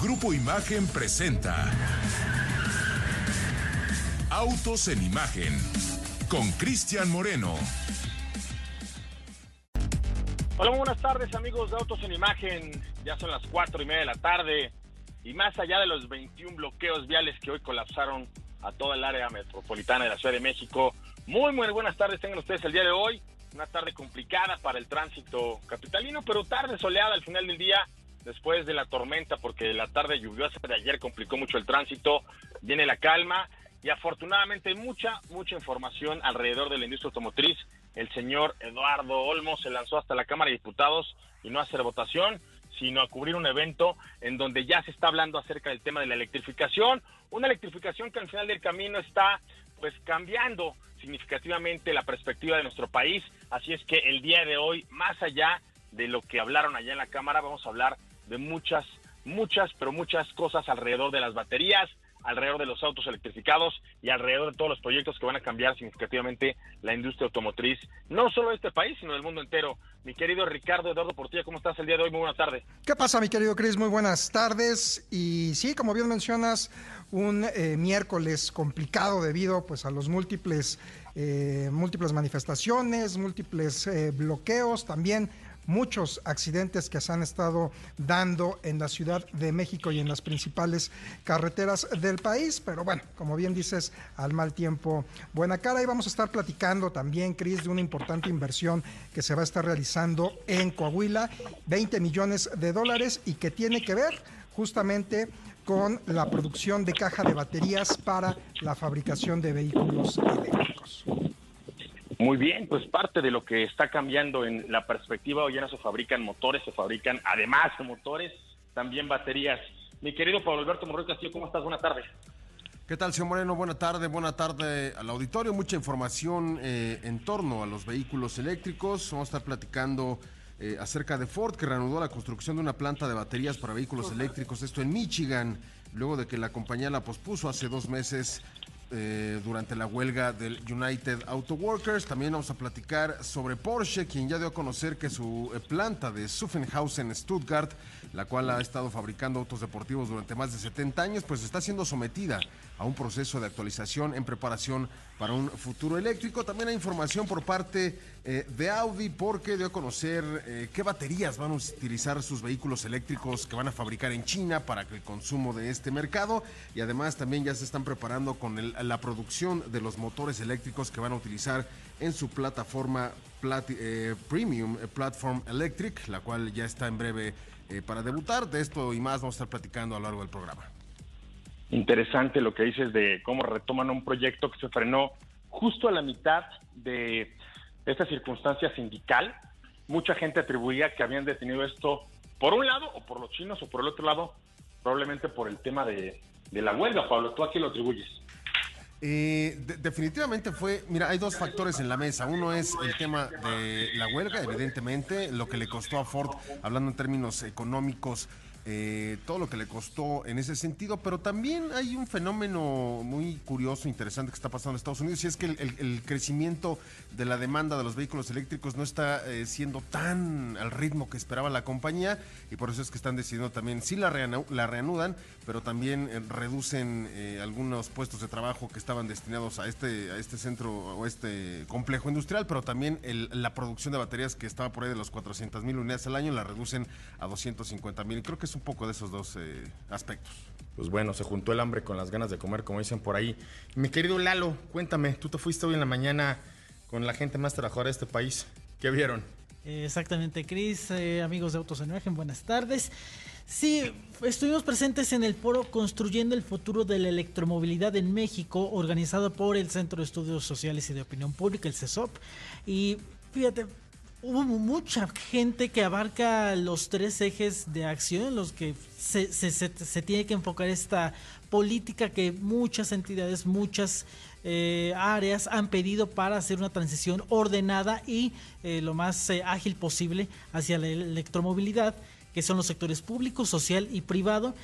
Grupo Imagen presenta Autos en Imagen con Cristian Moreno. Hola, buenas tardes amigos de Autos en Imagen. Ya son las cuatro y media de la tarde y más allá de los 21 bloqueos viales que hoy colapsaron a toda el área metropolitana de la Ciudad de México. Muy, muy buenas tardes tengan ustedes el día de hoy. Una tarde complicada para el tránsito capitalino, pero tarde soleada al final del día después de la tormenta, porque la tarde lluviosa de ayer complicó mucho el tránsito, viene la calma y afortunadamente hay mucha, mucha información alrededor de la industria automotriz. El señor Eduardo Olmo se lanzó hasta la Cámara de Diputados y no a hacer votación, sino a cubrir un evento en donde ya se está hablando acerca del tema de la electrificación, una electrificación que al final del camino está pues cambiando significativamente la perspectiva de nuestro país, así es que el día de hoy, más allá de lo que hablaron allá en la Cámara, vamos a hablar de muchas, muchas, pero muchas cosas alrededor de las baterías, alrededor de los autos electrificados y alrededor de todos los proyectos que van a cambiar significativamente la industria automotriz, no solo de este país, sino del mundo entero. Mi querido Ricardo Eduardo Portilla, ¿cómo estás el día de hoy? Muy buena tarde. ¿Qué pasa, mi querido Cris? Muy buenas tardes. Y sí, como bien mencionas, un eh, miércoles complicado debido pues, a los múltiples, eh, múltiples manifestaciones, múltiples eh, bloqueos, también muchos accidentes que se han estado dando en la Ciudad de México y en las principales carreteras del país. Pero bueno, como bien dices, al mal tiempo, buena cara. Y vamos a estar platicando también, Cris, de una importante inversión que se va a estar realizando en Coahuila, 20 millones de dólares y que tiene que ver justamente con la producción de caja de baterías para la fabricación de vehículos eléctricos. Muy bien, pues parte de lo que está cambiando en la perspectiva, hoy ya no se fabrican motores, se fabrican además de motores, también baterías. Mi querido Pablo Alberto Moreno Castillo, ¿cómo estás? Buenas tardes. ¿Qué tal, señor Moreno? Buena tarde, buena tarde al auditorio. Mucha información eh, en torno a los vehículos eléctricos. Vamos a estar platicando eh, acerca de Ford, que reanudó la construcción de una planta de baterías para vehículos eléctricos, esto en Michigan, luego de que la compañía la pospuso hace dos meses eh, durante la huelga del United Auto Workers. También vamos a platicar sobre Porsche, quien ya dio a conocer que su eh, planta de Suffenhausen, Stuttgart, la cual ha estado fabricando autos deportivos durante más de 70 años, pues está siendo sometida a un proceso de actualización en preparación para un futuro eléctrico. También hay información por parte eh, de Audi porque dio a conocer eh, qué baterías van a utilizar sus vehículos eléctricos que van a fabricar en China para el consumo de este mercado y además también ya se están preparando con la producción de los motores eléctricos que van a utilizar en su plataforma eh, Premium Platform Electric, la cual ya está en breve para debutar. De esto y más vamos a estar platicando a lo largo del programa interesante lo que dices de cómo retoman un proyecto que se frenó justo a la mitad de esta circunstancia sindical. Mucha gente atribuía que habían detenido esto por un lado o por los chinos o por el otro lado, probablemente por el tema de, la huelga. Pablo, ¿tú a quién lo atribuyes? Eh, definitivamente fue, mira, hay dos factores en la mesa. Uno es el tema de la huelga, evidentemente, lo que le costó a Ford, hablando en términos económicos, eh, todo lo que le costó en ese sentido, pero también hay un fenómeno muy curioso, interesante que está pasando en Estados Unidos, y es que el, crecimiento de la demanda de los vehículos eléctricos no está eh, siendo tan al ritmo que esperaba la compañía, y por eso es que están decidiendo también, sí la, reanudan, pero también eh, reducen algunos puestos de trabajo que estaban destinados a este, a este centro o este complejo industrial, pero también la producción de baterías que estaba por ahí de los 400 mil unidades al año la reducen a 250 mil. Creo que es un poco de esos dos eh, aspectos. Pues bueno, se juntó el hambre con las ganas de comer, como dicen por ahí. Mi querido Lalo, cuéntame, tú te fuiste hoy en la mañana con la gente más trabajadora de este país. ¿Qué vieron? Exactamente, Cris, eh, amigos de Autos en Imagen, buenas tardes. Sí, estuvimos presentes en el foro Construyendo el Futuro de la Electromovilidad en México, organizado por el Centro de Estudios Sociales y de Opinión Pública, el CESOP. Y fíjate, hubo mucha gente que abarca los tres ejes de acción en los que se, se, tiene que enfocar esta política que muchas entidades, muchas eh, áreas han pedido para hacer una transición ordenada y eh, lo más eh, ágil posible hacia la electromovilidad, que son los sectores público, social y privado.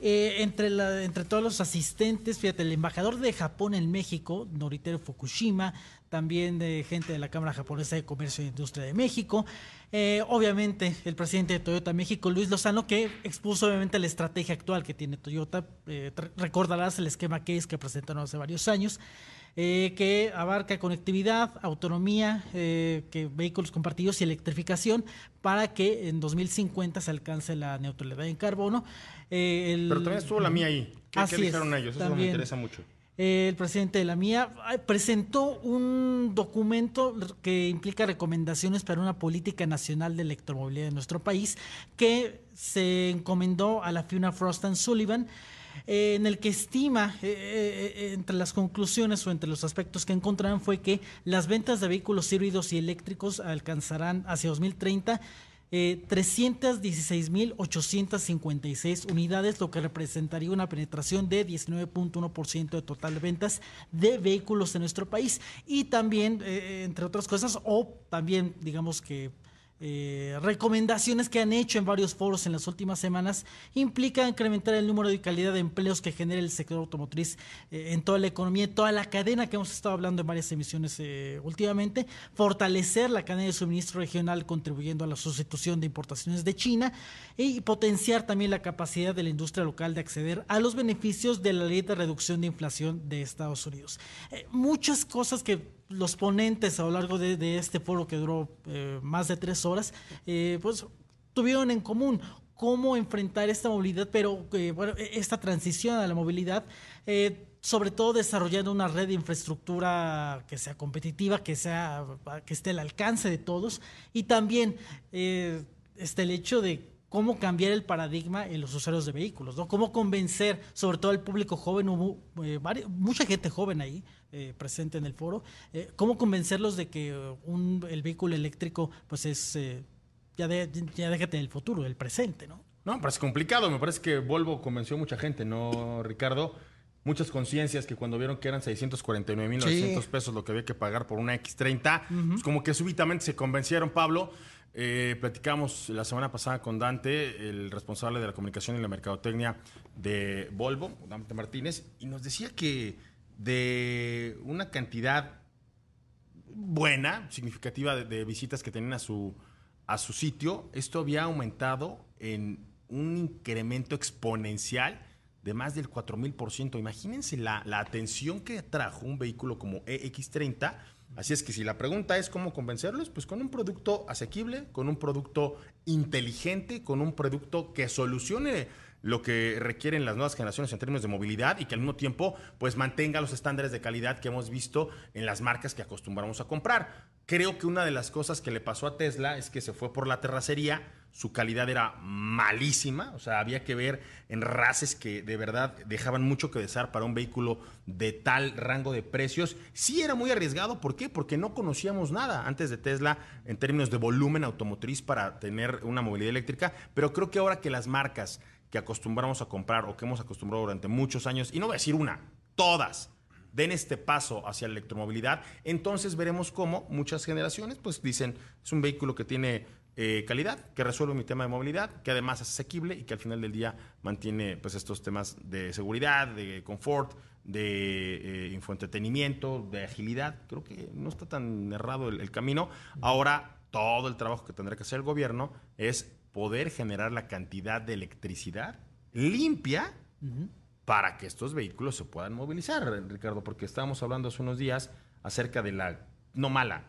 Eh, entre, la, entre todos los asistentes, fíjate, el embajador de Japón en México, Noriteru Fukushima, también de gente de la Cámara Japonesa de Comercio e Industria de México, eh, obviamente el presidente de Toyota México, Luis Lozano, que expuso obviamente la estrategia actual que tiene Toyota, eh, recordarás el esquema Case que presentaron hace varios años, eh, que abarca conectividad, autonomía, eh, que vehículos compartidos y electrificación para que en 2050 se alcance la neutralidad en carbono. Eh, el, Pero también estuvo la mía ahí. ¿Qué, ¿qué dijeron ellos? Eso me interesa mucho. el presidente de la mía presentó un documento que implica recomendaciones para una política nacional de electromovilidad en nuestro país que se encomendó a la Fiona Frost and Sullivan. Eh, en el que estima, eh, eh, entre las conclusiones o entre los aspectos que encontraron fue que las ventas de vehículos híbridos y eléctricos alcanzarán hacia 2030 eh, 316.856 unidades, lo que representaría una penetración de 19.1% de total de ventas de vehículos en nuestro país. Y también, entre otras cosas, o también, digamos que eh, recomendaciones que han hecho en varios foros en las últimas semanas implican incrementar el número y calidad de empleos que genera el sector automotriz eh, en toda la economía, en toda la cadena que hemos estado hablando en varias emisiones eh, últimamente, fortalecer la cadena de suministro regional contribuyendo a la sustitución de importaciones de China y potenciar también la capacidad de la industria local de acceder a los beneficios de la ley de reducción de inflación de Estados Unidos. Muchas cosas que los ponentes a lo largo de, este foro que duró eh, más de tres horas, eh, pues tuvieron en común cómo enfrentar esta movilidad, pero eh, bueno, e, esta transición a la movilidad, sobre todo desarrollando una red de infraestructura que sea competitiva, que sea que esté al alcance de todos, y también este el hecho de cómo cambiar el paradigma en los usuarios de vehículos, ¿no? Cómo convencer, sobre todo al público joven, hubo mucha gente joven ahí, eh, presente en el foro, eh, cómo convencerlos de que un, el vehículo eléctrico pues es, eh, ya, ya déjate del futuro, del presente, ¿no? No, me parece complicado, me parece que Volvo convenció a mucha gente, ¿no, Ricardo? Muchas conciencias que cuando vieron que eran 649.900 pesos lo que había que pagar por una X30, pues como que súbitamente se convencieron, Pablo. Platicamos la semana pasada con Dante, el responsable de la comunicación y la mercadotecnia de Volvo, Dante Martínez, y nos decía que de una cantidad buena, significativa de, visitas que tenían a su, a su sitio, esto había aumentado en un incremento exponencial de más del 4000%. Imagínense la, la atención que trajo un vehículo como EX30. Así es que si la pregunta es cómo convencerlos, pues con un producto asequible, con un producto inteligente, con un producto que solucione lo que requieren las nuevas generaciones en términos de movilidad y que al mismo tiempo pues mantenga los estándares de calidad que hemos visto en las marcas que acostumbramos a comprar. Creo que una de las cosas que le pasó a Tesla es que se fue por la terracería, su calidad era malísima, o sea, había que ver en races que de verdad dejaban mucho que desear para un vehículo de tal rango de precios. Sí era muy arriesgado, ¿por qué? Porque no conocíamos nada antes de Tesla en términos de volumen automotriz para tener una movilidad eléctrica, pero creo que ahora que las marcas que acostumbramos a comprar o que hemos acostumbrado durante muchos años, y no voy a decir una, todas, den este paso hacia la electromovilidad, entonces veremos cómo muchas generaciones pues dicen, es un vehículo que tiene eh, calidad, que resuelve mi tema de movilidad, que además es asequible y que al final del día mantiene pues estos temas de seguridad, de confort, de eh, infoentretenimiento, de agilidad. Creo que no está tan errado el camino. Ahora todo el trabajo que tendrá que hacer el gobierno es poder generar la cantidad de electricidad limpia para que estos vehículos se puedan movilizar, Ricardo, porque estábamos hablando hace unos días acerca de la, no mala,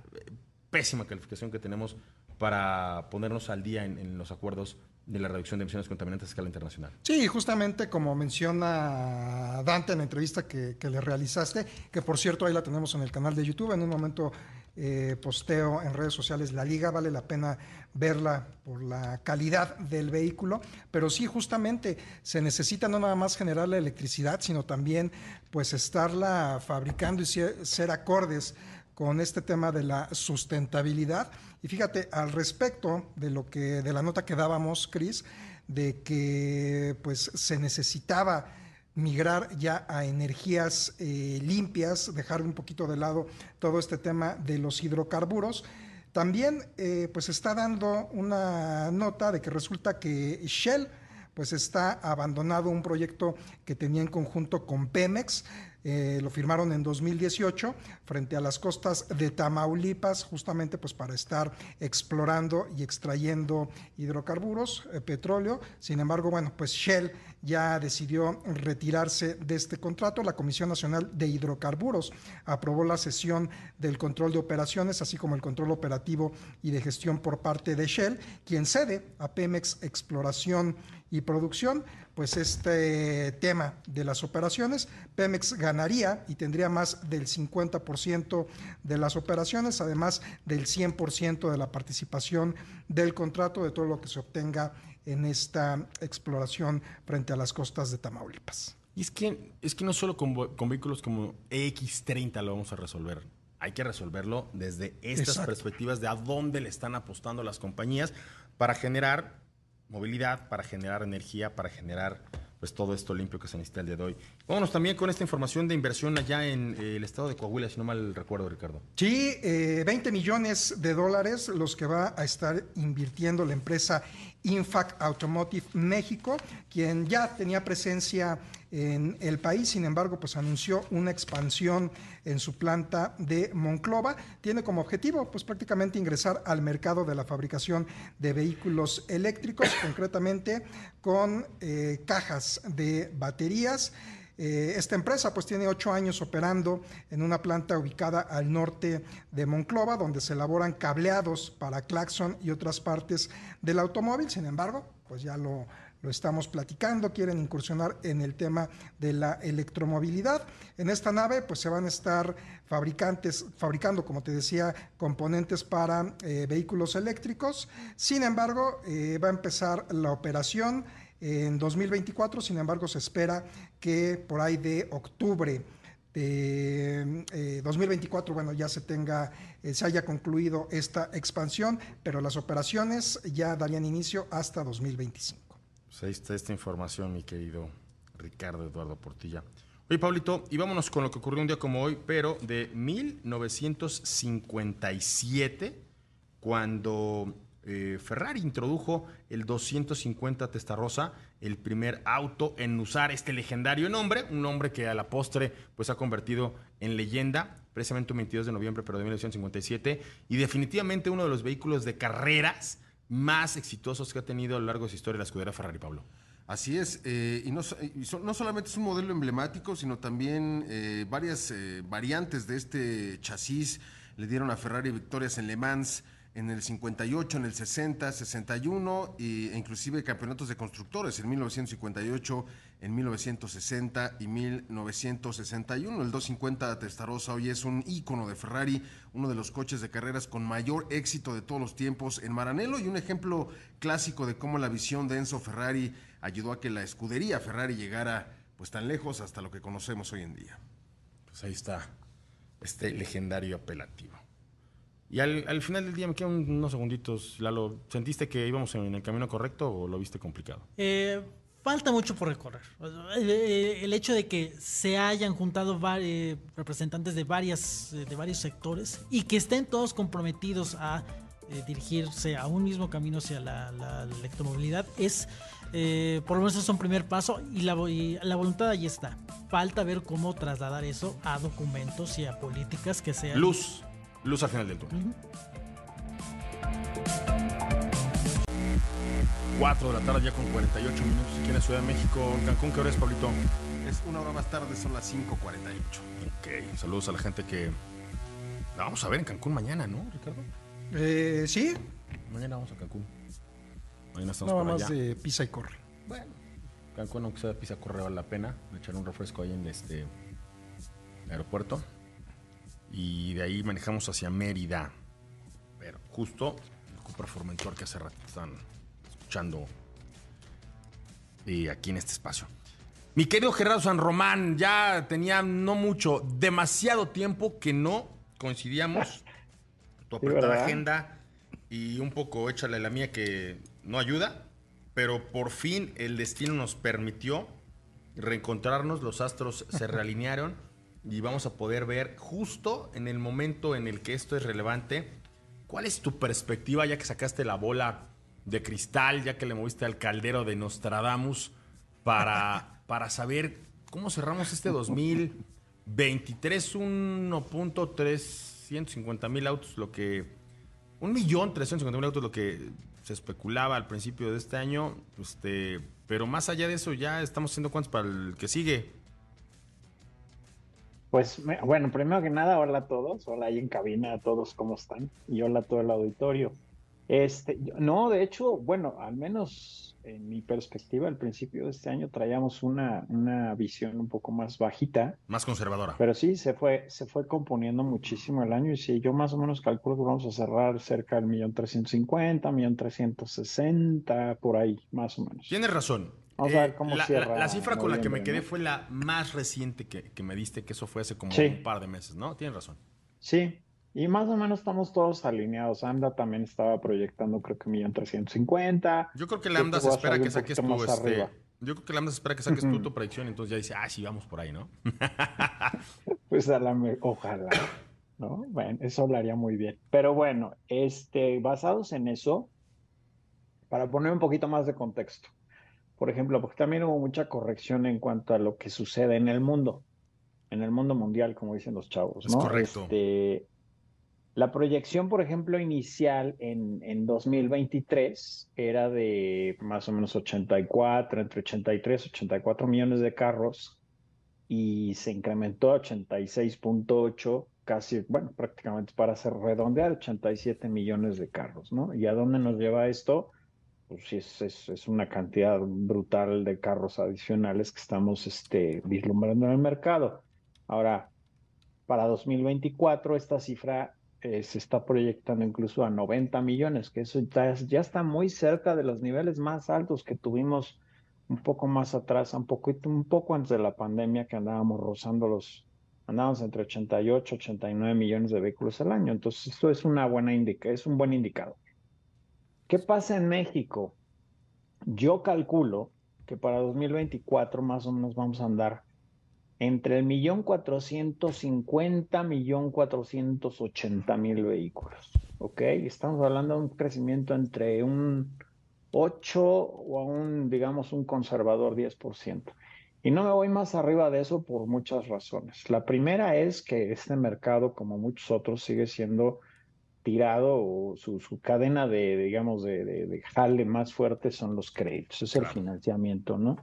pésima calificación que tenemos para ponernos al día en, los acuerdos de la reducción de emisiones contaminantes a escala internacional. Sí, justamente como menciona Dante en la entrevista que, le realizaste, que por cierto ahí la tenemos en el canal de YouTube, en un momento eh, posteo en redes sociales la liga, vale la pena verla por la calidad del vehículo, pero sí justamente se necesita no nada más generar la electricidad, sino también pues estarla fabricando y ser, acordes con este tema de la sustentabilidad. Y fíjate, al respecto de lo que de la nota que dábamos, Cris, de que pues se necesitaba migrar ya a energías eh, limpias, dejar un poquito de lado todo este tema de los hidrocarburos. También eh, pues está dando una nota de que resulta que Shell pues está abandonado un proyecto que tenía en conjunto con Pemex. Eh, lo firmaron en 2018 frente a las costas de Tamaulipas, justamente pues para estar explorando y extrayendo hidrocarburos, eh, petróleo. Sin embargo, bueno, pues Shell ya decidió retirarse de este contrato. La Comisión Nacional de Hidrocarburos aprobó la sesión del control de operaciones, así como el control operativo y de gestión por parte de Shell, quien cede a Pemex Exploración y Producción pues este tema de las operaciones. Pemex ganaría y tendría más del 50% de las operaciones, además del 100% de la participación del contrato de todo lo que se obtenga en esta exploración frente a las costas de Tamaulipas. Y es que, es que no solo con, vehículos como EX30 lo vamos a resolver. Hay que resolverlo desde estas perspectivas de a dónde le están apostando las compañías para generar movilidad, para generar energía, para generar pues todo esto limpio que se necesita el día de hoy. Vámonos también con esta información de inversión allá en eh, el estado de Coahuila, si no mal recuerdo, Ricardo. Sí, 20 eh, millones de dólares los que va a estar invirtiendo la empresa Infact Automotive México, quien ya tenía presencia en el país, sin embargo, pues anunció una expansión en su planta de Monclova. Tiene como objetivo, pues prácticamente ingresar al mercado de la fabricación de vehículos eléctricos, concretamente con eh, cajas de baterías. Eh, esta empresa pues tiene ocho años operando en una planta ubicada al norte de Monclova, donde se elaboran cableados para claxon y otras partes del automóvil. Sin embargo, pues ya lo lo estamos platicando, quieren incursionar en el tema de la electromovilidad. En esta nave pues se van a estar fabricantes, fabricando, como te decía, componentes para eh, vehículos eléctricos. Sin embargo, eh, va a empezar la operación en 2024, sin embargo se espera que por ahí de octubre de 2024, eh, bueno, ya se tenga, se haya concluido esta expansión, pero las operaciones ya darían inicio hasta 2025. Pues ahí está esta información, mi querido Ricardo Eduardo Portilla. Oye, Pablito, y vámonos con lo que ocurrió un día como hoy, pero de 1957, cuando eh, Ferrari introdujo el 250 Testarossa, el primer auto en usar este legendario nombre, un nombre que a la postre pues ha convertido en leyenda, precisamente un 22 de noviembre, pero de 1957, y definitivamente uno de los vehículos de carreras más exitosos que ha tenido a lo largo de su historia la escudera Ferrari, Pablo. Así es, eh, y, no, no, solamente es un modelo emblemático, sino también eh, varias eh, variantes de este chasis le dieron a Ferrari victorias en Le Mans, en el 58, en el 60, 61 e inclusive campeonatos de constructores en 1958, en 1960 y 1961. El 250 Testarossa hoy es un ícono de Ferrari, uno de los coches de carreras con mayor éxito de todos los tiempos en Maranello y un ejemplo clásico de cómo la visión de Enzo Ferrari ayudó a que la escudería Ferrari llegara pues tan lejos hasta lo que conocemos hoy en día. Pues ahí está este legendario apelativo. Y al, final del día me quedan unos segunditos, Lalo. ¿Sentiste que íbamos en el camino correcto o lo viste complicado? Eh, falta mucho por recorrer. El, hecho de que se hayan juntado eh, representantes de, varias, de varios sectores y que estén todos comprometidos a eh, dirigirse a un mismo camino hacia la, electromovilidad es, por lo menos es un primer paso y la, la voluntad ahí está. Falta ver cómo trasladar eso a documentos y a políticas que sean... Luz Luz al final del túnel. 4 de la tarde ya con 48 minutos aquí en la Ciudad de México. En Cancún, ¿qué hora es, Pablito? Es una hora más tarde, son las 5.48. Ok, saludos a la gente que... La vamos a ver en Cancún mañana, ¿no, Ricardo? Eh, sí. Mañana vamos a Cancún. Mañana estamos Nada por más de pisa y corre. Bueno, Cancún, aunque sea pisa corre, vale la pena. Echar un refresco ahí en este aeropuerto y de ahí manejamos hacia Mérida. Pero justo el Cooper Formentor que hace rato están escuchando eh, aquí en este espacio. Mi querido Gerardo San Román, ya tenía no mucho, demasiado tiempo que no coincidíamos. Tu apretada agenda y un poco échale la mía que no ayuda, pero por fin el destino nos permitió reencontrarnos, los astros se realinearon y vamos a poder ver justo en el momento en el que esto es relevante, cuál es tu perspectiva ya que sacaste la bola de cristal, ya que le moviste al caldero de Nostradamus, para, para saber cómo cerramos este 2023, 1.350 mil autos, lo que... Un millón trescientos mil autos, lo que se especulaba al principio de este año, este, pero más allá de eso ya estamos haciendo cuántos para el que sigue. Pues bueno, primero que nada, hola a todos, hola ahí en cabina a todos, ¿cómo están? Y hola a todo el auditorio. Este, no, de hecho, bueno, al menos en mi perspectiva, al principio de este año traíamos una, una visión un poco más bajita. Más conservadora. Pero sí, se fue, se fue componiendo muchísimo el año y sí, yo más o menos calculo que vamos a cerrar cerca del millón trescientos cincuenta, millón trescientos sesenta, por ahí, más o menos. Tienes razón. Vamos a ver cómo eh, la, cierra la, cifra con la que me quedé ¿no? fue la más reciente que, que me diste, que eso fue hace como Sí. un par de meses, ¿no? Tienes razón. Sí, y más o menos estamos todos alineados. AMDA también estaba proyectando, creo que millón trescientos cincuenta. Yo creo que Lambda que se espera que saques más este. Yo creo que Lambda se espera que saques tú tu predicción, entonces ya dice, ah, sí, vamos por ahí, ¿no? Pues a la ojalá, ¿no? Bueno, eso lo haría muy bien. Pero bueno, este, basados en eso, para poner un poquito más de contexto, por ejemplo, porque también hubo mucha corrección en cuanto a lo que sucede en el mundo, en el mundo mundial, como dicen los chavos, Es ¿no? correcto. Este, la proyección, por ejemplo, inicial en, en 2023 era de más o menos 84, entre 83 y 84 millones de carros y se incrementó a 86.8, casi, bueno, prácticamente para hacer redondear, 87 millones de carros, ¿no? ¿Y a dónde nos lleva esto? Pues es, es, es una cantidad brutal de carros adicionales que estamos este, vislumbrando en el mercado. Ahora, para 2024 esta cifra eh, se está proyectando incluso a 90 millones, que eso ya, ya está muy cerca de los niveles más altos que tuvimos un poco más atrás, un poquito, un poco antes de la pandemia que andábamos rozando los, andábamos entre 88, 89 millones de vehículos al año. Entonces, esto es una buena indica, es un buen indicador. ¿Qué pasa en México? Yo calculo que para 2024 más o menos vamos a andar entre el millón cuatrocientos cincuenta, millón cuatrocientos ochenta mil vehículos. ¿Ok? Estamos hablando de un crecimiento entre un 8 o a un, digamos, un conservador 10%. Y no me voy más arriba de eso por muchas razones. La primera es que este mercado, como muchos otros, sigue siendo tirado o su, su cadena de, digamos, de, de, de jale más fuerte son los créditos, es el Claro. financiamiento, ¿no?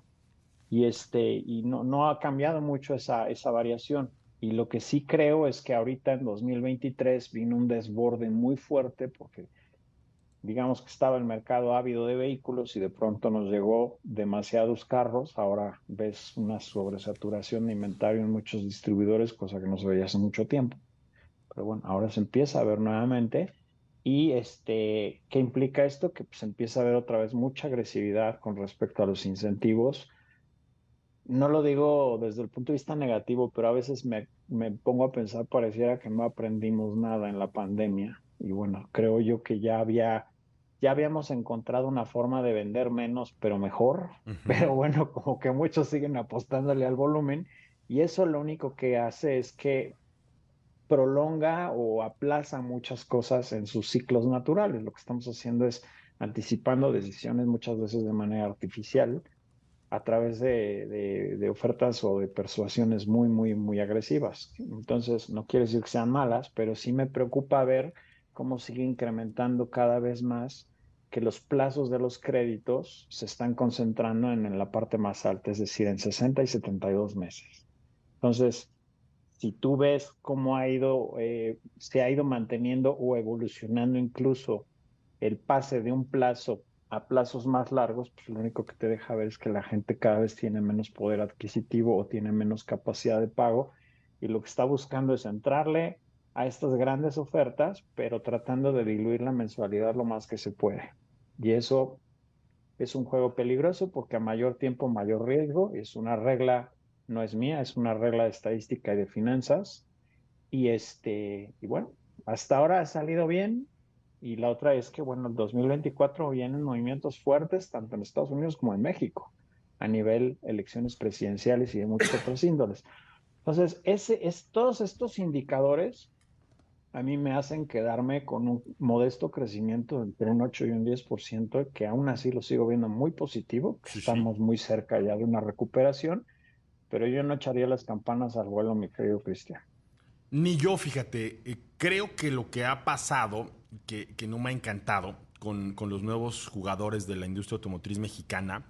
Y este, y no, no ha cambiado mucho esa, esa variación. Y lo que sí creo es que ahorita en 2023 vino un desborde muy fuerte porque digamos que estaba el mercado ávido de vehículos y de pronto nos llegó demasiados carros. Ahora ves una sobresaturación de inventario en muchos distribuidores, cosa que no se veía hace mucho tiempo. Pero bueno, ahora se empieza a ver nuevamente. Y este, ¿qué implica esto? Que se empieza a ver otra vez mucha agresividad con respecto a los incentivos. No lo digo desde el punto de vista negativo, pero a veces me, me pongo a pensar, pareciera que no aprendimos nada en la pandemia. Y bueno, creo yo que ya había, ya habíamos encontrado una forma de vender menos, pero mejor. Ujú. Pero bueno, como que muchos siguen apostándole al volumen y eso lo único que hace es que prolonga o aplaza muchas cosas en sus ciclos naturales. Lo que estamos haciendo es anticipando decisiones muchas veces de manera artificial a través de, ofertas o de persuasiones muy, muy, muy agresivas. Entonces, no quiere decir que sean malas, pero sí me preocupa ver cómo sigue incrementando cada vez más que los plazos de los créditos se están concentrando en, en la parte más alta, es decir, en 60 y 72 meses. Entonces, si tú ves cómo ha ido, eh, se ha ido manteniendo o evolucionando incluso el pase de un plazo a plazos más largos, pues lo único que te deja ver es que la gente cada vez tiene menos poder adquisitivo o tiene menos capacidad de pago y lo que está buscando es entrarle a estas grandes ofertas, pero tratando de diluir la mensualidad lo más que se puede. Y eso es un juego peligroso porque a mayor tiempo, mayor riesgo. Es una regla, no es mía, es una regla de estadística y de finanzas. Y este, y bueno, hasta ahora ha salido bien. Y la otra es que, bueno, el 2024 vienen movimientos fuertes tanto en Estados Unidos como en México, a nivel elecciones presidenciales y de muchos otros índoles. Entonces, ese es todos estos indicadores a mí me hacen quedarme con un modesto crecimiento entre un 8 y un 10%, que aún así lo sigo viendo muy positivo, estamos muy cerca ya de una recuperación, pero yo no echaría las campanas al vuelo, mi querido Cristian. Ni yo, fíjate, eh, creo que lo que ha pasado, que, que no me ha encantado con, con, los nuevos jugadores de la industria automotriz mexicana,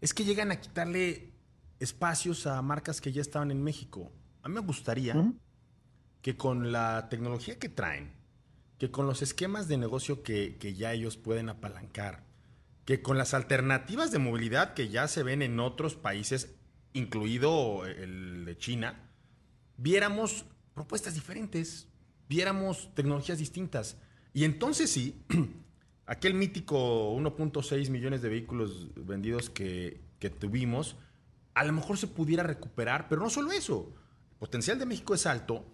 es que llegan a quitarle espacios a marcas que ya estaban en México. A mí me gustaría que con la tecnología que traen, que con los esquemas de negocio que, que, ya ellos pueden apalancar, que con las alternativas de movilidad que ya se ven en otros países, incluido el de China, viéramos propuestas diferentes, viéramos tecnologías distintas. Y entonces sí, aquel mítico 1.6 millones de vehículos vendidos que, que tuvimos, a lo mejor se pudiera recuperar, pero no solo eso, el potencial de México es alto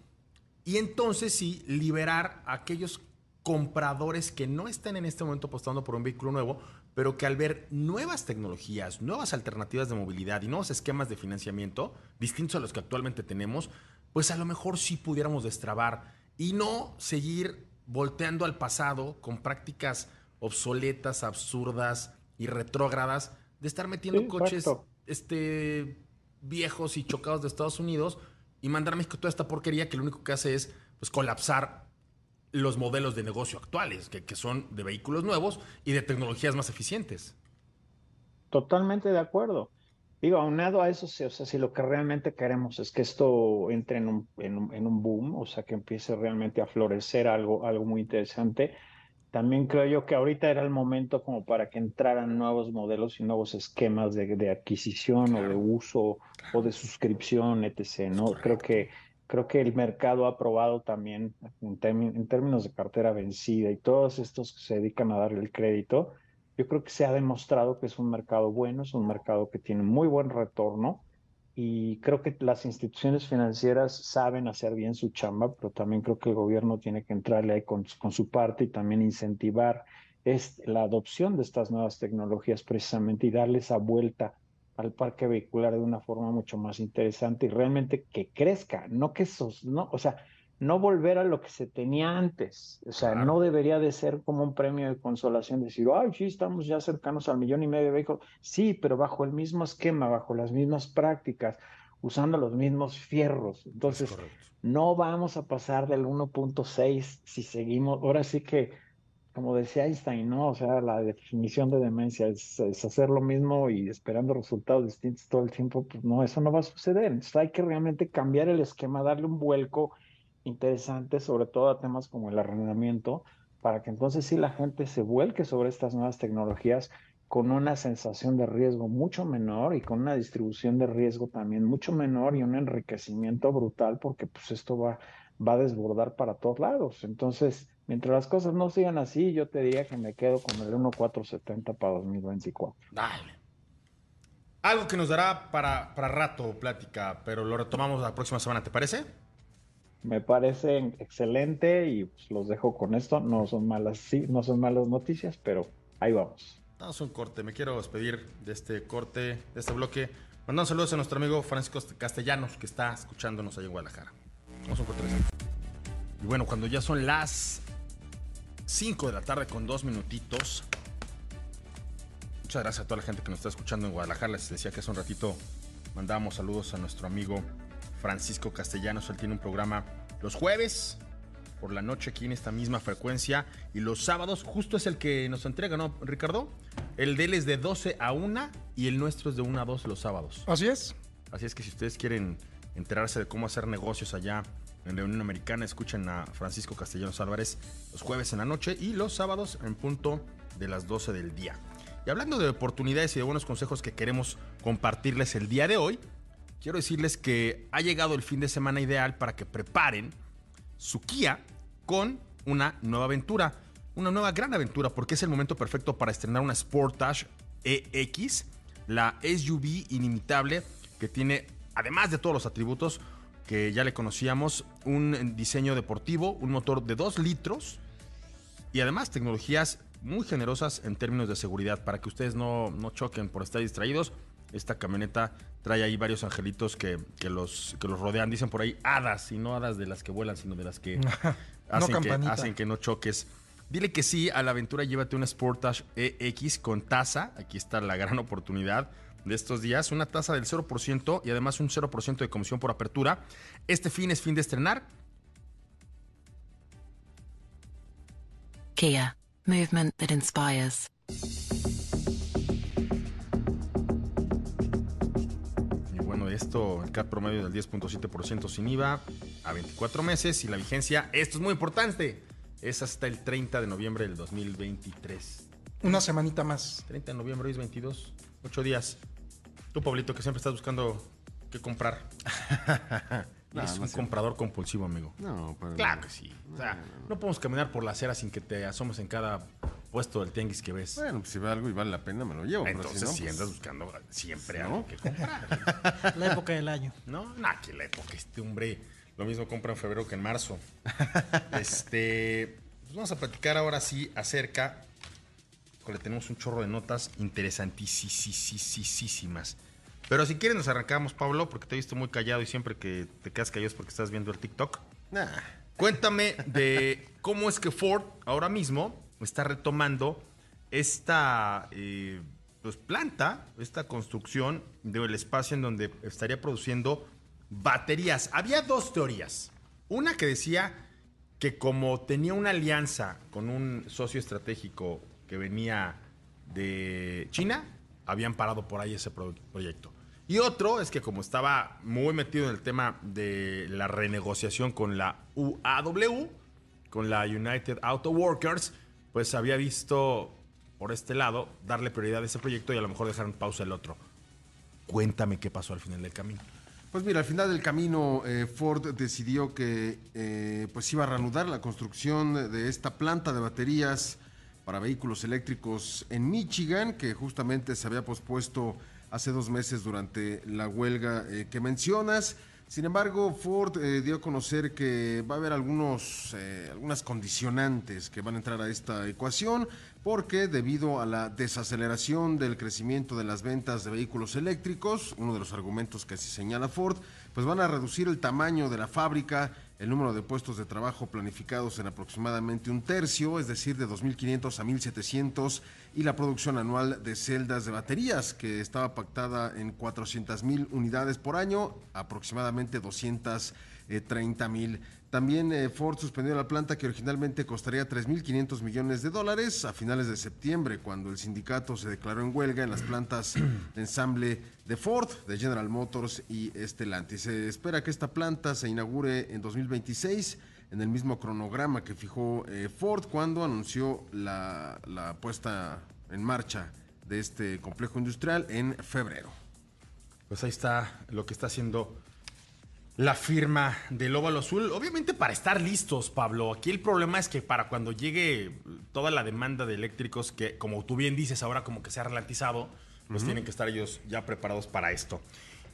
y entonces sí, liberar a aquellos compradores que no están en este momento apostando por un vehículo nuevo, pero que al ver nuevas tecnologías, nuevas alternativas de movilidad y nuevos esquemas de financiamiento, distintos a los que actualmente tenemos, pues a lo mejor sí pudiéramos destrabar y no seguir volteando al pasado con prácticas obsoletas, absurdas y retrógradas de estar metiendo coches este, viejos y chocados de Estados Unidos y mandar a México toda esta porquería que lo único que hace es pues, colapsar los modelos de negocio actuales, que, que son de vehículos nuevos y de tecnologías más eficientes. Totalmente de acuerdo. Digo, aunado a eso, o sea, si lo que realmente queremos es que esto entre en un, en un, en un boom, o sea, que empiece realmente a florecer algo, algo muy interesante, también creo yo que ahorita era el momento como para que entraran nuevos modelos y nuevos esquemas de, de adquisición o de uso o de suscripción, etc. ¿no? Creo que, creo que el mercado ha probado también en, en, términos de cartera vencida y todos estos que se dedican a darle el crédito, yo creo que se ha demostrado que es un mercado bueno, es un mercado que tiene muy buen retorno y creo que las instituciones financieras saben hacer bien su chamba, pero también creo que el gobierno tiene que entrarle ahí con, con su parte y también incentivar es la adopción de estas nuevas tecnologías precisamente y darle esa vuelta al parque vehicular de una forma mucho más interesante y realmente que crezca, no que esos, no, o sea, no volver a lo que se tenía antes. O sea, no debería de ser como un premio de consolación decir, ay, sí, estamos ya cercanos al millón y medio de vehículos. Sí, pero bajo el mismo esquema, bajo las mismas prácticas, usando los mismos fierros. Entonces, no vamos a pasar del 1.6 si seguimos. Ahora sí que, como decía Einstein, ¿no? O sea, la definición de demencia es, hacer lo mismo y esperando resultados distintos todo el tiempo. Pues no, eso no va a suceder. Entonces, hay que realmente cambiar el esquema, darle un vuelco interesante, sobre todo a temas como el arrendamiento, para que entonces sí la gente se vuelque sobre estas nuevas tecnologías con una sensación de riesgo mucho menor y con una distribución de riesgo también mucho menor y un enriquecimiento brutal porque pues esto va, va a desbordar para todos lados. Entonces, mientras las cosas no sigan así, yo te diría que me quedo con el 1.470 para 2024. Dale. Algo que nos dará para, para rato plática, pero lo retomamos la próxima semana, ¿te parece? me parece excelente y pues, los dejo con esto. No son malas, sí, no son malas noticias, pero ahí vamos. Damos un corte. Me quiero despedir de este corte, de este bloque. Mandando saludos a nuestro amigo Francisco Castellanos, que está escuchándonos ahí en Guadalajara. Vamos a un corte. Y bueno, cuando ya son las 5 de la tarde con dos minutitos. Muchas gracias a toda la gente que nos está escuchando en Guadalajara. Les decía que hace un ratito mandábamos saludos a nuestro amigo Francisco Castellanos. Él tiene un programa los jueves por la noche aquí en esta misma frecuencia y los sábados justo es el que nos entrega, ¿no, Ricardo? El de él es de 12 a 1 y el nuestro es de 1 a 2 los sábados. Así es. Así es que si ustedes quieren enterarse de cómo hacer negocios allá en la Unión Americana, escuchen a Francisco Castellanos Álvarez los jueves en la noche y los sábados en punto de las 12 del día. Y hablando de oportunidades y de buenos consejos que queremos compartirles el día de hoy, quiero decirles que ha llegado el fin de semana ideal para que preparen su Kia con una nueva aventura. Una nueva gran aventura porque es el momento perfecto para estrenar una Sportage EX, la SUV inimitable que tiene, además de todos los atributos que ya le conocíamos, un diseño deportivo, un motor de 2 litros y además tecnologías muy generosas en términos de seguridad para que ustedes no, no choquen por estar distraídos Esta camioneta trae ahí varios angelitos que, los, que los rodean. Dicen por ahí hadas, y no hadas de las que vuelan, sino de las que, hacen, que hacen que no choques. Dile que sí a la aventura, llévate una Sportage EX con tasa. Aquí está la gran oportunidad de estos días. Una tasa del 0% y además un 0% de comisión por apertura. Este fin es fin de estrenar. Kia, movement that inspires. Y bueno, esto, el CAT promedio del 10.7% sin IVA a 24 meses y la vigencia, esto es muy importante, es hasta el 30 de noviembre del 2023. Una semanita más. 30 de noviembre, hoy es 22. 8 días. Tú, Pablito, que siempre estás buscando qué comprar. es un comprador compulsivo, amigo. No, para Claro que sí. o sea, no, podemos caminar por la acera sin que te asomes en cada puesto del tianguis que ves. Bueno, pues si ve algo y vale la pena, me lo llevo. Entonces, si, pues, andas buscando siempre algo que comprar. la época del año. No, no, que la época. Este hombre lo mismo compra en febrero que en marzo. este, pues vamos a platicar ahora sí acerca. Le tenemos un chorro de notas interesantísimas. Pero si quieren nos arrancamos, Pablo, porque te he visto muy callado y siempre que te quedas callado es porque estás viendo el TikTok. Cuéntame de cómo es que Ford ahora mismo está retomando esta eh, pues, planta, esta construcción del espacio en donde estaría produciendo baterías. Había dos teorías. Una que decía que como tenía una alianza con un socio estratégico que venía de China, habían parado por ahí ese proyecto. Y otro es que como estaba muy metido en el tema de la renegociación con la UAW, con la United Auto Workers, pues había visto por este lado darle prioridad a ese proyecto y a lo mejor dejar en pausa el otro. Cuéntame qué pasó al final del camino. Pues mira, al final del camino eh, Ford decidió que eh, pues iba a reanudar la construcción de esta planta de baterías para vehículos eléctricos en Michigan, que justamente se había pospuesto hace dos meses durante la huelga eh, que mencionas. Sin embargo, Ford dio a conocer que va a haber algunos, algunas condicionantes que van a entrar a esta ecuación porque debido a la desaceleración del crecimiento de las ventas de vehículos eléctricos, uno de los argumentos que así señala Ford, pues van a reducir el tamaño de la fábrica, el número de puestos de trabajo planificados en aproximadamente un tercio, es decir, de 2.500 a 1.700, y la producción anual de celdas de baterías, que estaba pactada en 400.000 unidades por año, aproximadamente 230.000 también eh, Ford suspendió la planta que originalmente costaría 3.500 millones de dólares a finales de septiembre, cuando el sindicato se declaró en huelga en las plantas de ensamble de Ford, de General Motors y Stellantis. Se espera que esta planta se inaugure en 2026 en el mismo cronograma que fijó eh, Ford cuando anunció la, la puesta en marcha de este complejo industrial en febrero. Pues ahí está lo que está haciendo la firma del óvalo azul. Obviamente para estar listos, Pablo. Aquí el problema es que para cuando llegue toda la demanda de eléctricos, que como tú bien dices, ahora como que se ha ralentizado, pues tienen que estar ellos ya preparados para esto.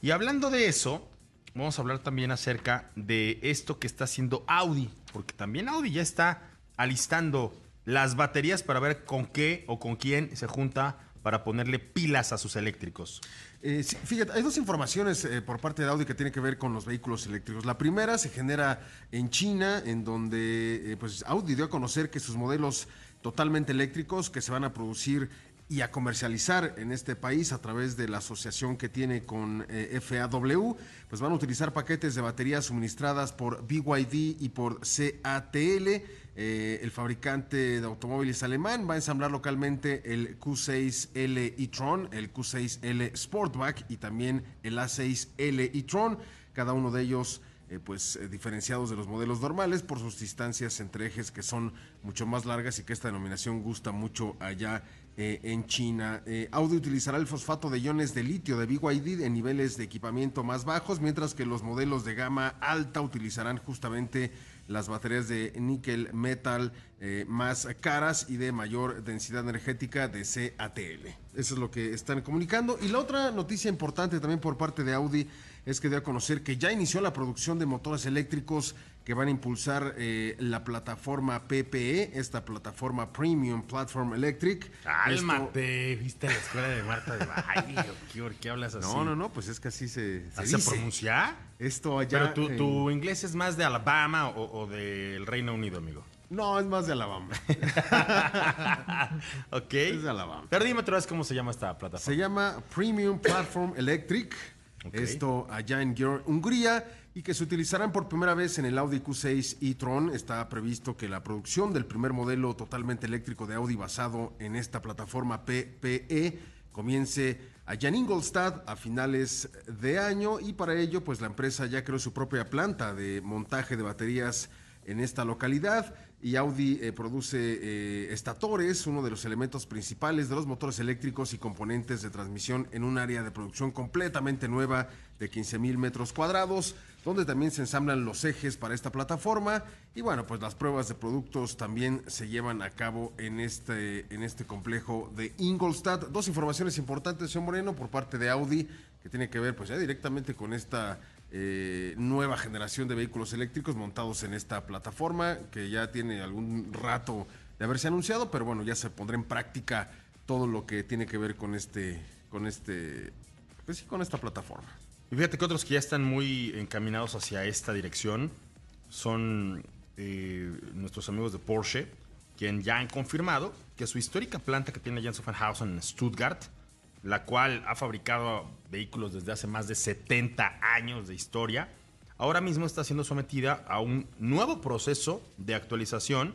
Y hablando de eso, vamos a hablar también acerca de esto que está haciendo Audi, porque también Audi ya está alistando las baterías para ver con qué o con quién se junta para ponerle pilas a sus eléctricos. Eh, fíjate, hay dos informaciones eh, por parte de Audi que tienen que ver con los vehículos eléctricos. La primera se genera en China, en donde eh, pues Audi dio a conocer que sus modelos totalmente eléctricos que se van a producir y a comercializar en este país a través de la asociación que tiene con FAW, pues van a utilizar paquetes de baterías suministradas por BYD y por CATL eh, el fabricante de automóviles alemán va a ensamblar localmente el Q6L e-tron, el Q6L Sportback y también el A6L e-tron, cada uno de ellos eh, pues eh, diferenciados de los modelos normales por sus distancias entre ejes que son mucho más largas y que esta denominación gusta mucho allá en China. Audi utilizará el fosfato de iones de litio de BYD en niveles de equipamiento más bajos, mientras que los modelos de gama alta utilizarán justamente las baterías de níquel metal eh, más caras y de mayor densidad energética de CATL. Eso es lo que están comunicando. Y la otra noticia importante también por parte de Audi es que dio a conocer que ya inició la producción de motores eléctricos que van a impulsar eh, la plataforma PPE, esta plataforma Premium Platform Electric. Cálmate, viste la escuela de Marta de baile, ¿qué, ¿qué hablas así? No, no, no, pues es que así se, se ¿Así se dice. pronuncia? Esto allá. Pero tu, inglés es más de Alabama o, o del Reino Unido, amigo. No, es más de Alabama. ok. Es de Alabama. Pero dime otra vez cómo se llama esta Se plataforma. llama Premium Platform Electric. Ok. Esto allá en Hungría y que se utilizarán por primera vez en el Audi Q6 e-tron. Está previsto que la producción del primer modelo totalmente eléctrico de Audi basado en esta plataforma PPE comience allá en Ingolstadt a finales de año y para ello pues la empresa ya creó su propia planta de montaje de baterías en esta localidad y Audi eh, produce eh, estatores, uno de los elementos principales de los motores eléctricos y componentes de transmisión en un área de producción completamente nueva de 15 mil metros cuadrados, donde también se ensamblan los ejes para esta plataforma y bueno, pues las pruebas de productos también se llevan a cabo en este, en este complejo de Ingolstadt. Dos informaciones importantes, señor Moreno, por parte de Audi, que tiene que ver pues ya directamente con esta eh, nueva generación de vehículos eléctricos montados en esta plataforma que ya tiene algún rato de haberse anunciado, pero bueno, ya se pondrá en práctica todo lo que tiene que ver con este, con este, pues sí, con esta plataforma. Y fíjate que otros que ya están muy encaminados hacia esta dirección son eh, nuestros amigos de Porsche, quien ya han confirmado que su histórica planta que tiene allá en Sachsenhausen, en Stuttgart, la cual ha fabricado vehículos desde hace más de 70 años de historia, ahora mismo está siendo sometida a un nuevo proceso de actualización,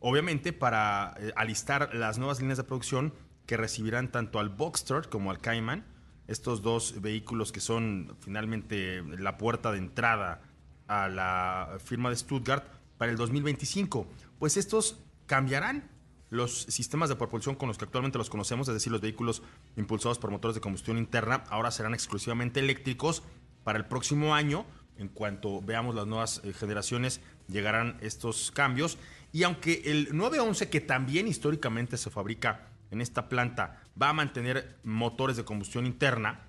obviamente para eh, alistar las nuevas líneas de producción que recibirán tanto al Boxster como al Cayman, estos dos vehículos que son finalmente la puerta de entrada a la firma de Stuttgart para el 2025. Pues estos cambiarán los sistemas de propulsión con los que actualmente los conocemos, es decir, los vehículos impulsados por motores de combustión interna, ahora serán exclusivamente eléctricos. Para el próximo año, en cuanto veamos las nuevas eh, generaciones, llegarán estos cambios. Y aunque el 911, que también históricamente se fabrica en esta planta, va a mantener motores de combustión interna,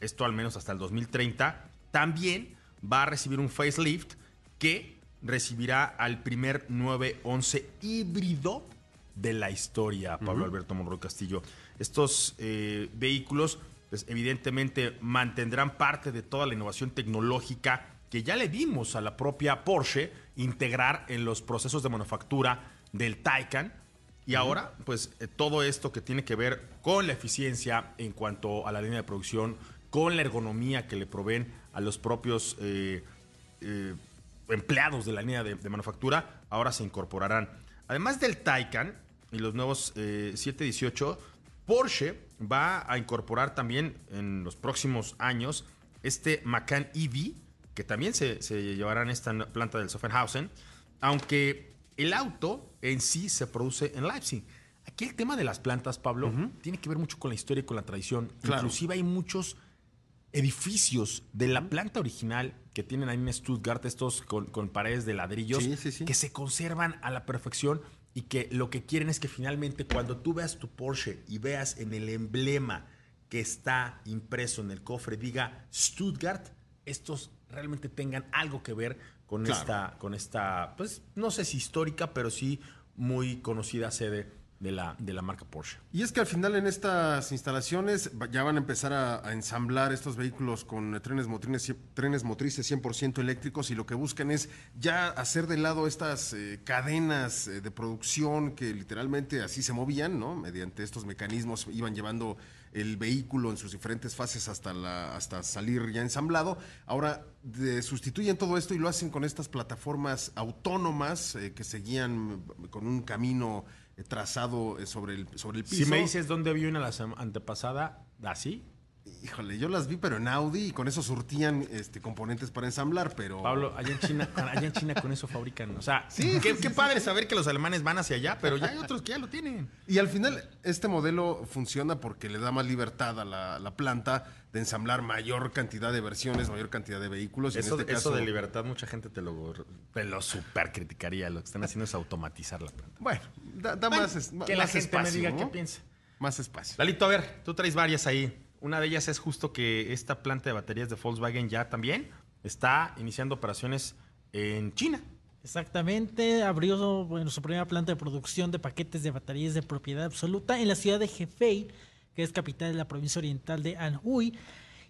esto al menos hasta el 2030, también va a recibir un facelift que recibirá al primer 911 híbrido de la historia, Pablo Alberto Monroy Castillo. Estos eh, vehículos, pues, evidentemente, mantendrán parte de toda la innovación tecnológica que ya le dimos a la propia Porsche integrar en los procesos de manufactura del Taycan. Y ahora, pues eh, todo esto que tiene que ver con la eficiencia en cuanto a la línea de producción, con la ergonomía que le proveen a los propios eh, eh, empleados de la línea de, de manufactura, ahora se incorporarán. Además del Taycan y los nuevos eh, 718, Porsche va a incorporar también en los próximos años este Macan EV, que también se, se llevará en esta planta del Sachsenhausen, aunque el auto en sí se produce en Leipzig. Aquí el tema de las plantas, Pablo, tiene que ver mucho con la historia y con la tradición. Claro. Inclusive hay muchos edificios de la planta original que tienen ahí en Stuttgart, estos con, con paredes de ladrillos, Sí, sí, sí. que se conservan a la perfección y que lo que quieren es que finalmente cuando tú veas tu Porsche y veas en el emblema que está impreso en el cofre diga Stuttgart, estos realmente tengan algo que ver con Claro. esta, con esta, pues no sé si histórica, pero sí muy conocida sede de la, de la marca Porsche. Y es que al final en estas instalaciones ya van a empezar a, a ensamblar estos vehículos con trenes motrices, trenes motrices 100% eléctricos y lo que buscan es ya hacer de lado estas eh, cadenas eh, de producción que literalmente así se movían, ¿no? Mediante estos mecanismos iban llevando el vehículo en sus diferentes fases hasta, la, hasta salir ya ensamblado. Ahora de- sustituyen todo esto y lo hacen con estas plataformas autónomas eh, que seguían con un camino eh, trazado eh, sobre el, sobre el piso. Si me dices dónde vi una la antepasada, así, Híjole, yo las vi, pero en Audi y con eso surtían este, componentes para ensamblar, pero. Pablo, allá en China, allá en China con eso fabrican. O sea, qué, qué padre saber que los alemanes van hacia allá, pero ya hay otros que ya lo tienen. Y al final, este modelo funciona porque le da más libertad a la, la planta de ensamblar mayor cantidad de versiones, mayor cantidad de vehículos. y en Eso, este eso caso- de libertad, mucha gente te lo, te lo super criticaría. Lo que están haciendo es automatizar la planta. Bueno, da, da más, es- que la más gente me diga ¿no? qué piensa. más espacio. Lalito, a ver, tú traes varias ahí. Una de ellas es justo que esta planta de baterías de Volkswagen ya también está iniciando operaciones en China. Exactamente, abrió su primera planta de producción de paquetes de baterías de propiedad absoluta en la ciudad de Hefei, que es capital de la provincia oriental de Anhui.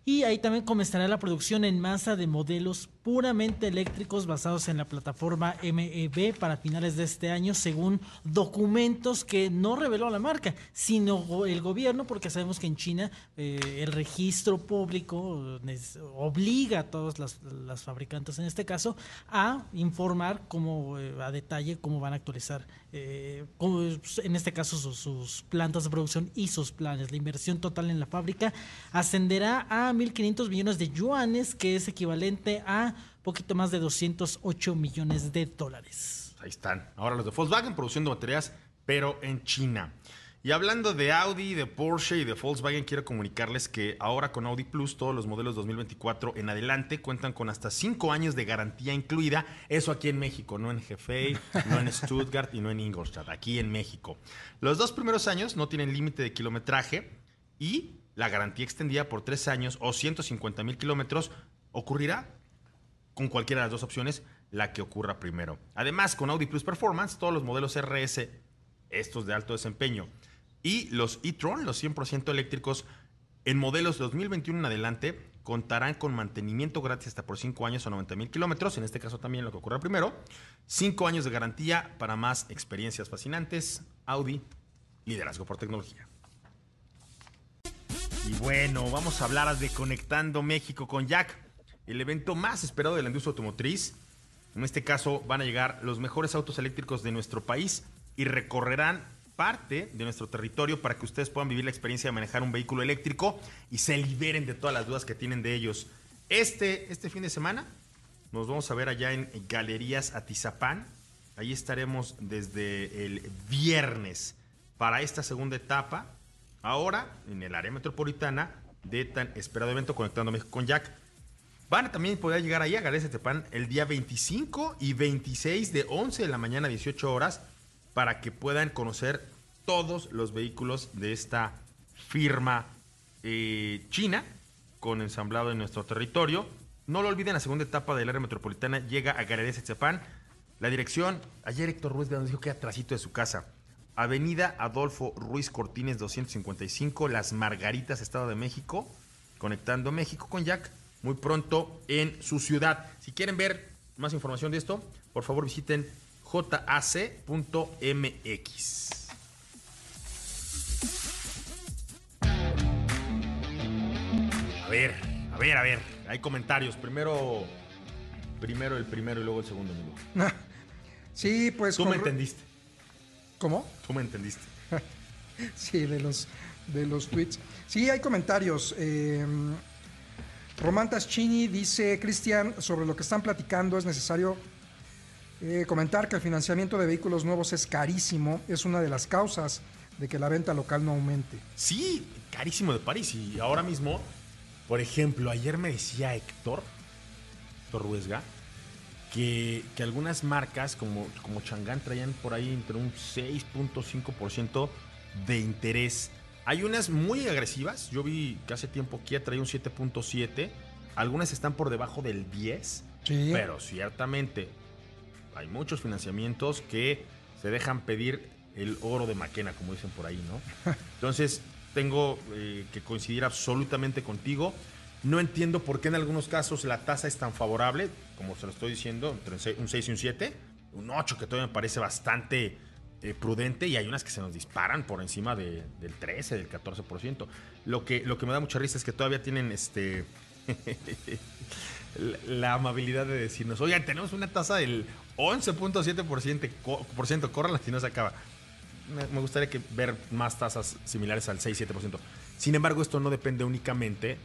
Y ahí también comenzará la producción en masa de modelos puramente eléctricos basados en la plataforma MEB para finales de este año, según documentos que no reveló la marca, sino el gobierno, porque sabemos que en China eh, el registro público nes- obliga a todos las, fabricantes, en este caso, a informar como eh, a detalle cómo van a actualizar, eh, cómo, en este caso, sus plantas de producción y sus planes. La inversión total en la fábrica ascenderá a 1.500 millones de yuanes, que es equivalente a poquito más de 208 millones de dólares. Ahí están. Ahora los de Volkswagen produciendo baterías, pero en China. Y hablando de Audi, de Porsche y de Volkswagen, quiero comunicarles que ahora con Audi Plus todos los modelos 2024 en adelante cuentan con hasta 5 años de garantía incluida. Eso aquí en México, no en Hefei, no en Stuttgart y no en Ingolstadt, aquí en México. Los dos primeros años no tienen límite de kilometraje y la garantía extendida por 3 años o 150 mil kilómetros ocurrirá con cualquiera de las dos opciones, la que ocurra primero. Además, con Audi Plus Performance, todos los modelos RS, estos de alto desempeño, y los e-tron, los 100% eléctricos, en modelos 2021 en adelante, contarán con mantenimiento gratis hasta por 5 años o 90 mil kilómetros, en este caso también lo que ocurra primero, 5 años de garantía para más experiencias fascinantes, Audi, liderazgo por tecnología. Y bueno, vamos a hablar de Conectando México con Jack, el evento más esperado de la industria automotriz. En este caso van a llegar los mejores autos eléctricos de nuestro país y recorrerán parte de nuestro territorio para que ustedes puedan vivir la experiencia de manejar un vehículo eléctrico y se liberen de todas las dudas que tienen de ellos. Este, este fin de semana nos vamos a ver allá en Galerías Atizapán. Ahí estaremos desde el viernes para esta segunda etapa. Ahora, en el área metropolitana de tan esperado evento Conectando México con Jack. Van a también poder llegar ahí a Galerías Atizapán el día 25 y 26 de 11 de la mañana a 18 horas para que puedan conocer todos los vehículos de esta firma eh, china con ensamblado en nuestro territorio. No lo olviden, la segunda etapa del área metropolitana llega a Galerías Atizapán. La dirección, ayer Héctor Ruiz nos dijo que atrasito de su casa. Avenida Adolfo Ruiz Cortines 255, Las Margaritas, Estado de México, conectando México con Jack muy pronto en su ciudad. Si quieren ver más información de esto, por favor visiten jac.mx. A ver, a ver, a ver. Hay comentarios. Primero, primero el primero y luego el segundo. amigo. Sí, pues. Tú me entendiste. ¿Cómo? Tú me entendiste. Sí, de los, de los tweets. Sí, hay comentarios. Eh, Román Taschini dice, Cristian, sobre lo que están platicando es necesario eh, comentar que el financiamiento de vehículos nuevos es carísimo. Es una de las causas de que la venta local no aumente. Sí, carísimo de París. Y ahora mismo, por ejemplo, ayer me decía Héctor, Héctor Ruesga, que, que algunas marcas como, como Chang'an traían por ahí entre un 6.5% de interés. Hay unas muy agresivas. Yo vi que hace tiempo Kia traía un 7.7. Algunas están por debajo del 10. Sí. Pero ciertamente hay muchos financiamientos que se dejan pedir el oro de Maquena, como dicen por ahí, ¿no? Entonces, tengo eh, que coincidir absolutamente contigo. No entiendo por qué en algunos casos la tasa es tan favorable, como se lo estoy diciendo, entre un seis- un 6 y un 7, un 8 que todavía me parece bastante eh, prudente y hay unas que se nos disparan por encima de- del 13, del 14%. Lo que, lo que me da mucha risa es que todavía tienen este la- amabilidad de decirnos, oigan, tenemos una tasa del 11.7%, co- por ciento, córranla si no se acaba. Me, me gustaría que ver más tasas similares al 6-7%. Sin embargo, esto no depende únicamente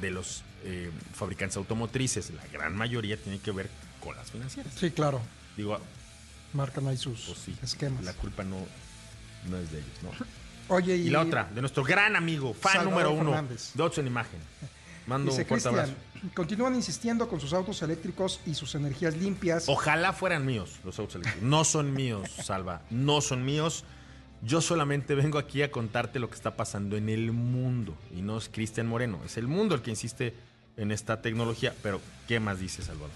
de los eh, fabricantes automotrices. La gran mayoría tiene que ver con las financieras. Sí, claro. Digo, Marcan ahí sus pues sí, esquemas. la culpa no, no es de ellos, ¿no? Oye, y, Y la otra, de nuestro gran amigo, fan Salvador número uno Fernández. de Ocho en Imagen. Mando Dice un fuerte abrazo. continúan insistiendo con sus autos eléctricos y sus energías limpias. Ojalá fueran míos los autos eléctricos. No son míos, Salva. No son míos. Yo solamente vengo aquí a contarte lo que está pasando en el mundo. Y no es Cristian Moreno, es el mundo el que insiste en esta tecnología. Pero, ¿qué más dice Salvador?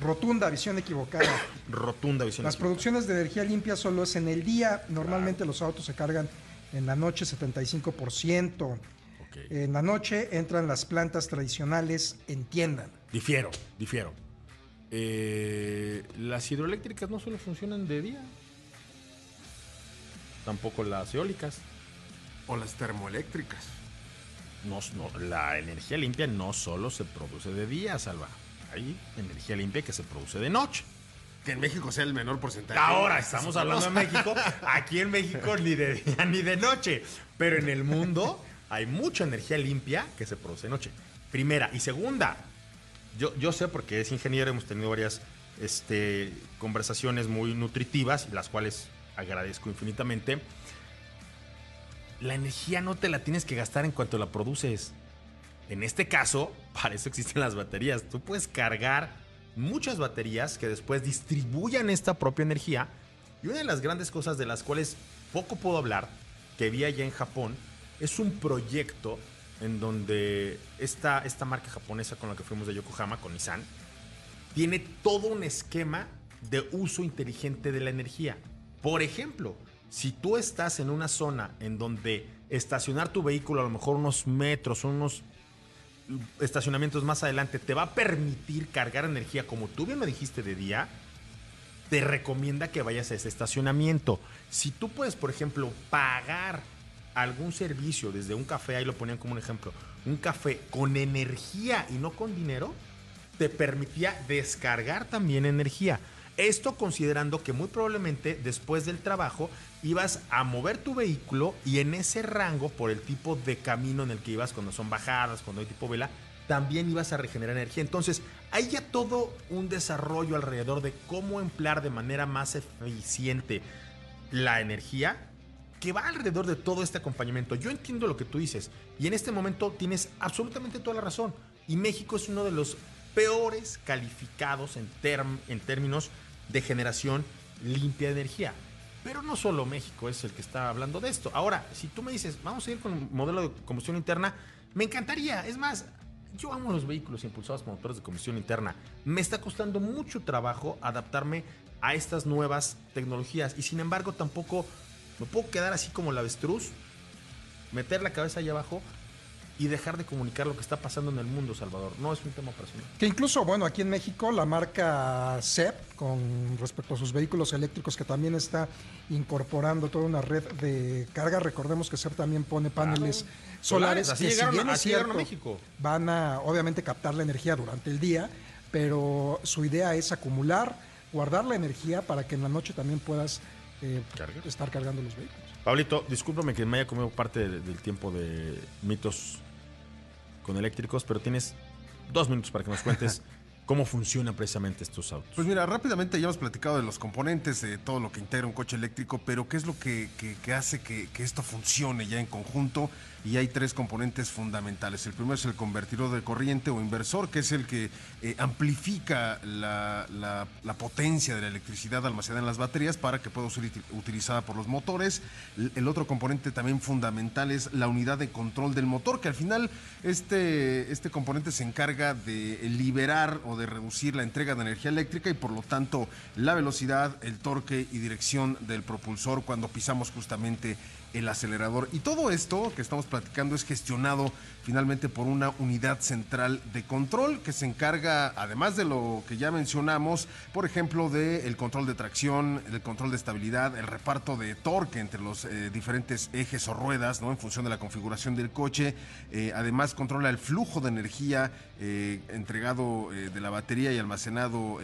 Rotunda visión equivocada. Rotunda visión Las equivocada. producciones de energía limpia solo es en el día. Normalmente los autos se cargan en la noche 75%. Ok. En la noche entran las plantas tradicionales, entiendan. Difiero, difiero. Eh, las hidroeléctricas no solo funcionan de día, tampoco las eólicas. O las termoeléctricas. No, no, la energía limpia no solo se produce de día, Salva. Hay energía limpia que se produce de noche. Que en México sea el menor porcentaje. Ahora estamos hablando de México. Aquí en México ni de día ni de noche. Pero en el mundo hay mucha energía limpia que se produce de noche. Primera. Y segunda, yo, yo sé porque es ingeniero, hemos tenido varias este, conversaciones muy nutritivas, las cuales agradezco infinitamente. La energía no te la tienes que gastar en cuanto la produces. En este caso, para eso existen las baterías. Tú puedes cargar muchas baterías que después distribuyan esta propia energía. Y una de las grandes cosas de las cuales poco puedo hablar, que vi allá en Japón, es un proyecto en donde esta, esta marca japonesa con la que fuimos de Yokohama, con Nissan, tiene todo un esquema de uso inteligente de la energía. Por ejemplo, si tú estás en una zona en donde estacionar tu vehículo a lo mejor unos metros, unos estacionamientos más adelante te va a permitir cargar energía como tú bien me dijiste de día, te recomienda que vayas a ese estacionamiento. Si tú puedes, por ejemplo, pagar algún servicio desde un café, ahí lo ponían como un ejemplo, un café con energía y no con dinero, te permitía descargar también energía. Esto considerando que muy probablemente después del trabajo ibas a mover tu vehículo y en ese rango, por el tipo de camino en el que ibas, cuando son bajadas, cuando hay tipo vela, también ibas a regenerar energía. Entonces, hay ya todo un desarrollo alrededor de cómo emplear de manera más eficiente la energía que va alrededor de todo este acompañamiento. Yo entiendo lo que tú dices y en este momento tienes absolutamente toda la razón. Y México es uno de los peores calificados en, en términos de generación limpia de energía. Pero no solo México es el que está hablando de esto. Ahora, si tú me dices, vamos a ir con un modelo de combustión interna, me encantaría. Es más, yo amo los vehículos impulsados por motores de combustión interna. Me está costando mucho trabajo adaptarme a estas nuevas tecnologías. Y sin embargo, tampoco me puedo quedar así como el avestruz, meter la cabeza allá abajo y dejar de comunicar lo que está pasando en el mundo, Salvador. No es un tema personal. Que incluso, bueno, aquí en México la marca CEP, con respecto a sus vehículos eléctricos, que también está incorporando toda una red de carga. Recordemos que CEP también pone paneles solares, Solares, así que llegaron si a- bien así llegaron a cierto, México. van a obviamente captar la energía durante el día, pero su idea es acumular, guardar la energía para que en la noche también puedas eh, estar cargando los vehículos. Pablito, discúlpame que me haya comido parte de- del tiempo de mitos con eléctricos, pero tienes dos minutos para que nos cuentes cómo funcionan precisamente estos autos. Pues mira, rápidamente ya hemos platicado de los componentes, de todo lo que integra un coche eléctrico, pero ¿qué es lo que, que- que hace que, que esto funcione ya en conjunto? Y hay tres componentes fundamentales. El primero es el convertidor de corriente o inversor, que es el que eh, amplifica la, la- potencia de la electricidad almacenada en las baterías para que pueda ser uti- utilizada por los motores. El, el otro componente también fundamental es la unidad de control del motor, que al final este, este componente se encarga de liberar o de reducir la entrega de energía eléctrica y por lo tanto la velocidad, el torque y dirección del propulsor cuando pisamos justamente el acelerador. Y todo esto que estamos platicando es gestionado finalmente por una unidad central de control que se encarga, además de lo que ya mencionamos, por ejemplo, del control de tracción, del control de estabilidad, el reparto de torque entre los eh, diferentes ejes o ruedas, ¿no? En función de la configuración del coche. Eh, además, controla el flujo de energía eh, entregado de la batería y almacenado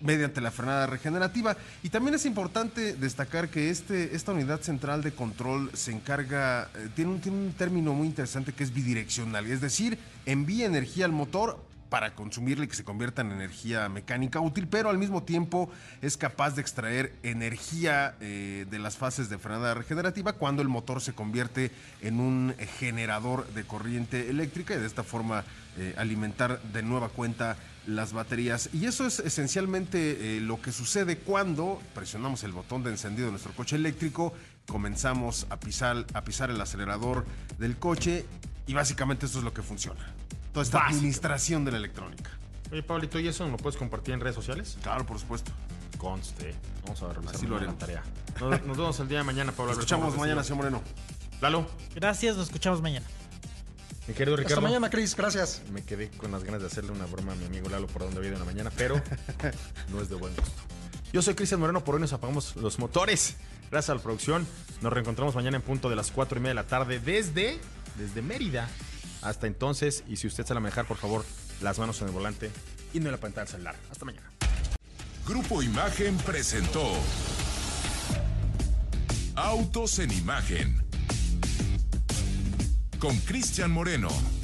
mediante la frenada regenerativa. Y también es importante destacar que este, esta unidad central de control se encarga, tiene, un, tiene un término muy interesante que es bidireccional, es decir, envía energía al motor para consumirla y que se convierta en energía mecánica útil, pero al mismo tiempo es capaz de extraer energía eh, de las fases de frenada regenerativa cuando el motor se convierte en un generador de corriente eléctrica y de esta forma eh, alimentar de nueva cuenta las baterías. Y eso es esencialmente eh, lo que sucede cuando presionamos el botón de encendido de nuestro coche eléctrico, comenzamos a pisar, a pisar el acelerador del coche y básicamente esto es lo que funciona. Toda esta administración de la electrónica. Oye, Pablito, ¿y eso lo puedes compartir en redes sociales? Claro, por supuesto. Conste. Vamos a revisar Así lo haremos. la tarea. Nos, nos vemos el día de mañana, Pablo. Nos escuchamos mañana, señor Moreno. Lalo, Gracias, nos escuchamos mañana. Mi querido Hasta Ricardo. mañana, Cris. Gracias. Me quedé con las ganas de hacerle una broma a mi amigo Lalo por donde había ido en la mañana, pero no es de buen gusto. Yo soy Cristian Moreno, por hoy nos apagamos los motores. Gracias a la producción. Nos reencontramos mañana en punto de las 4 y media de la tarde desde, desde Mérida. Hasta entonces, y si usted se la manejar, por favor, las manos en el volante y no en la pantalla del celular. Hasta mañana. Grupo Imagen presentó Autos en Imagen con Cristian Moreno.